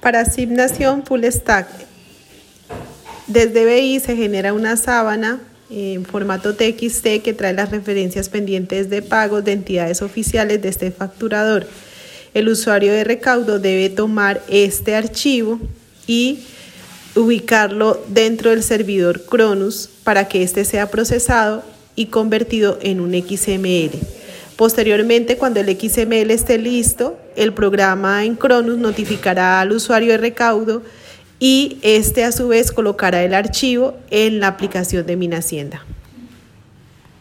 Para asignación full stack, desde BI se genera una sábana en formato TXT que trae las referencias pendientes de pagos de entidades oficiales de este facturador. El usuario de recaudo debe tomar este archivo y ubicarlo dentro del servidor Cronus para que éste sea procesado y convertido en un XML. Posteriormente, cuando el XML esté listo, el programa en Cronus notificará al usuario de recaudo y este a su vez colocará el archivo en la aplicación de Hacienda.